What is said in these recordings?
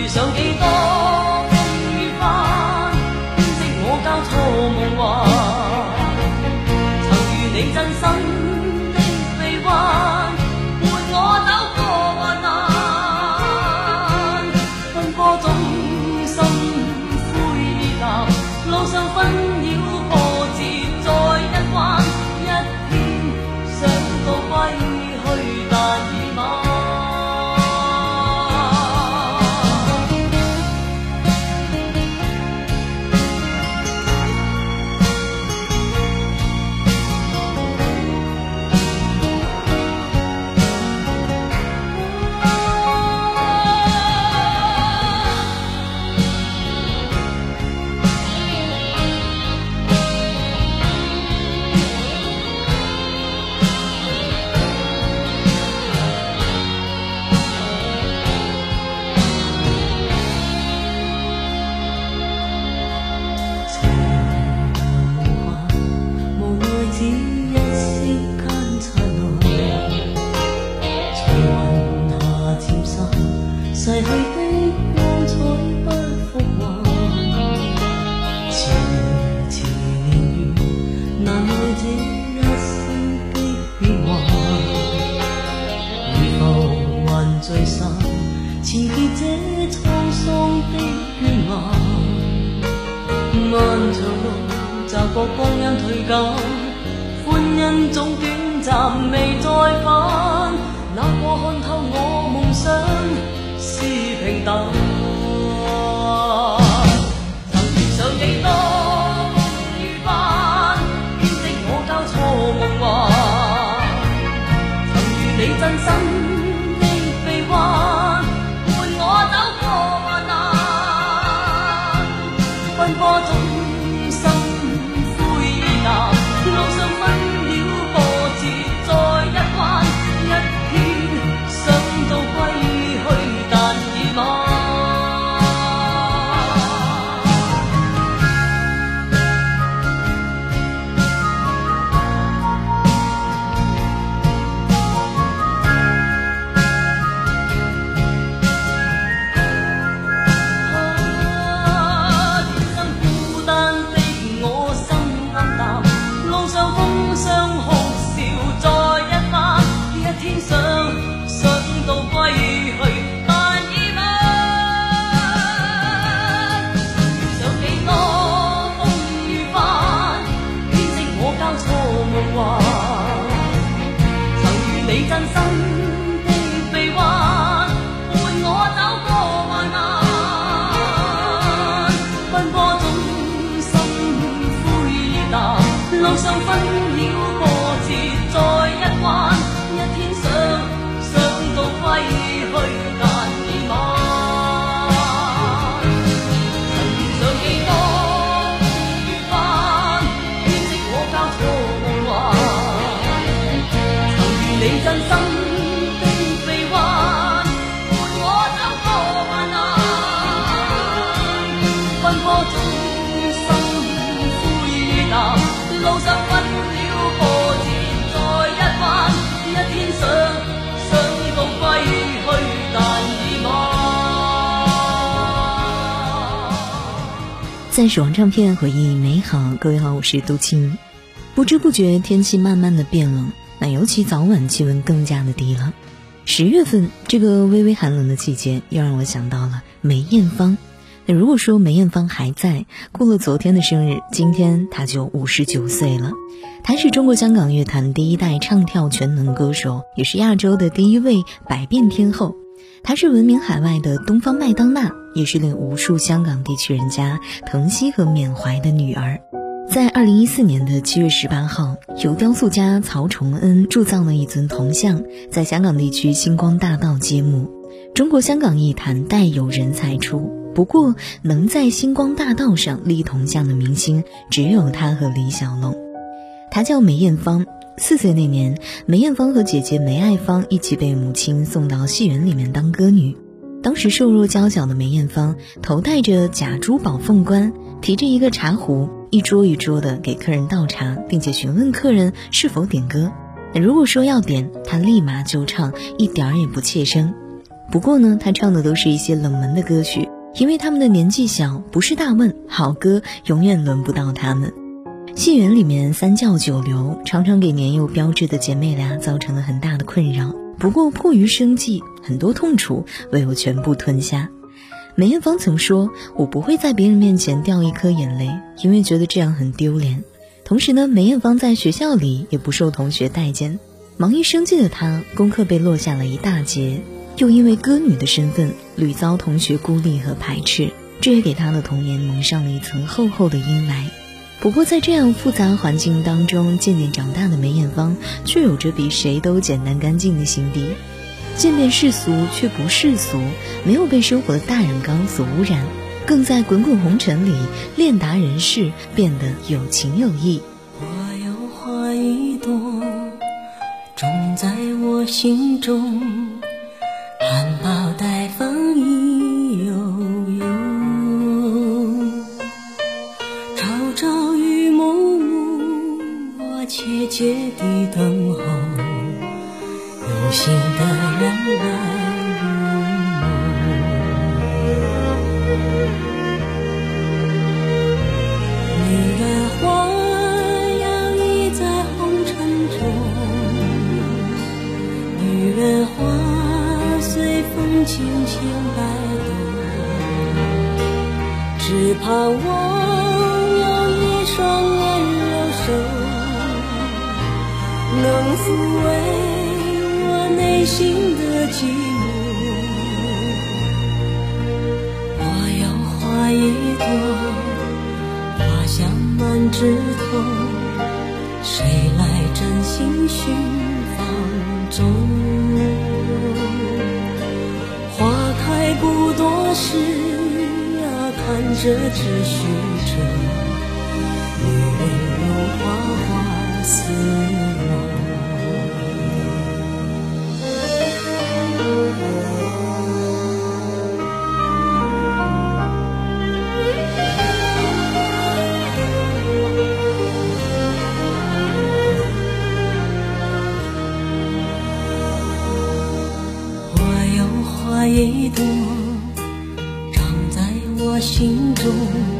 遇上几多缠结这沧桑的倦颜。漫长路，骤觉光阴退减，欢欣总短暂，未再返。哪个看透我梦想是平淡。想到归去，但已晚。遇上几多风雨翻，编织我交错梦幻。曾与你真心。路上紛擾波折再一彎，一天想想到归去，但已晚。在守望唱片回忆美好，各位好，我是杜青。不知不觉天气慢慢的变冷，那尤其早晚气温更加的低了。十月份这个微微寒冷的季节，又让我想到了梅艳芳。如果说梅艳芳还在，过了昨天的生日，今天她就五十九岁了。她是中国香港乐坛第一代唱跳全能歌手，也是亚洲的第一位百变天后。她是闻名海外的东方麦当娜，也是令无数香港地区人家疼惜和缅怀的女儿。在二零一四年的七月十八号，由雕塑家曹崇恩铸造了一尊铜像，在香港地区星光大道揭幕。中国香港艺坛代有人才出，不过能在星光大道上立铜像的明星，只有她和李小龙。她叫梅艳芳。四岁那年，梅艳芳和姐姐梅爱芳一起被母亲送到戏园里面当歌女。当时瘦弱娇小的梅艳芳，头戴着假珠宝凤冠，提着一个茶壶，一桌一桌的给客人倒茶，并且询问客人是否点歌。如果说要点，她立马就唱，一点儿也不怯生。不过呢，他唱的都是一些冷门的歌曲，因为他们的年纪小，不是大问，好歌永远轮不到他们。戏园里面三教九流，常常给年幼标致的姐妹俩造成了很大的困扰。不过迫于生计，很多痛楚唯有全部吞下。梅艳芳曾说：“我不会在别人面前掉一颗眼泪，因为觉得这样很丢脸。”同时呢，梅艳芳在学校里也不受同学待见，忙于生计的她，功课被落下了一大截，又因为歌女的身份屡遭同学孤立和排斥，这也给她的童年蒙上了一层厚厚的阴霾。不过，在这样复杂环境当中渐渐长大的梅艳芳，却有着比谁都简单干净的心底。见面世俗却不世俗，没有被生活的大染缸所污染，更在滚滚红尘里练达人世，变得有情有义。我有花一朵，种在我心中，能抚慰我。内心的寂寞，我有花一朵，花香满枝头，谁来真心寻芳踪？花开不多时呀，看着只虚着，心中，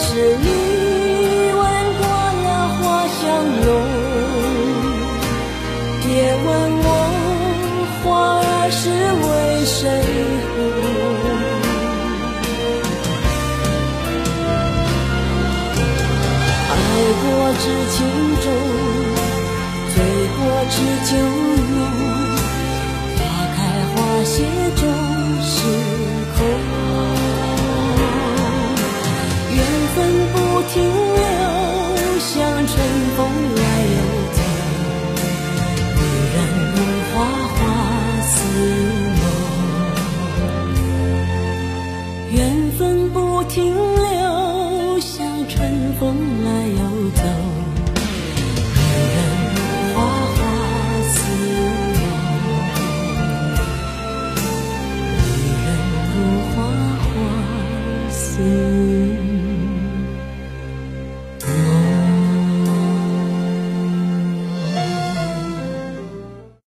是你吻过了花香浓，别问我花儿是为谁红。爱过知情。停留像春风来又走女人如花花似梦缘分不停留像春风。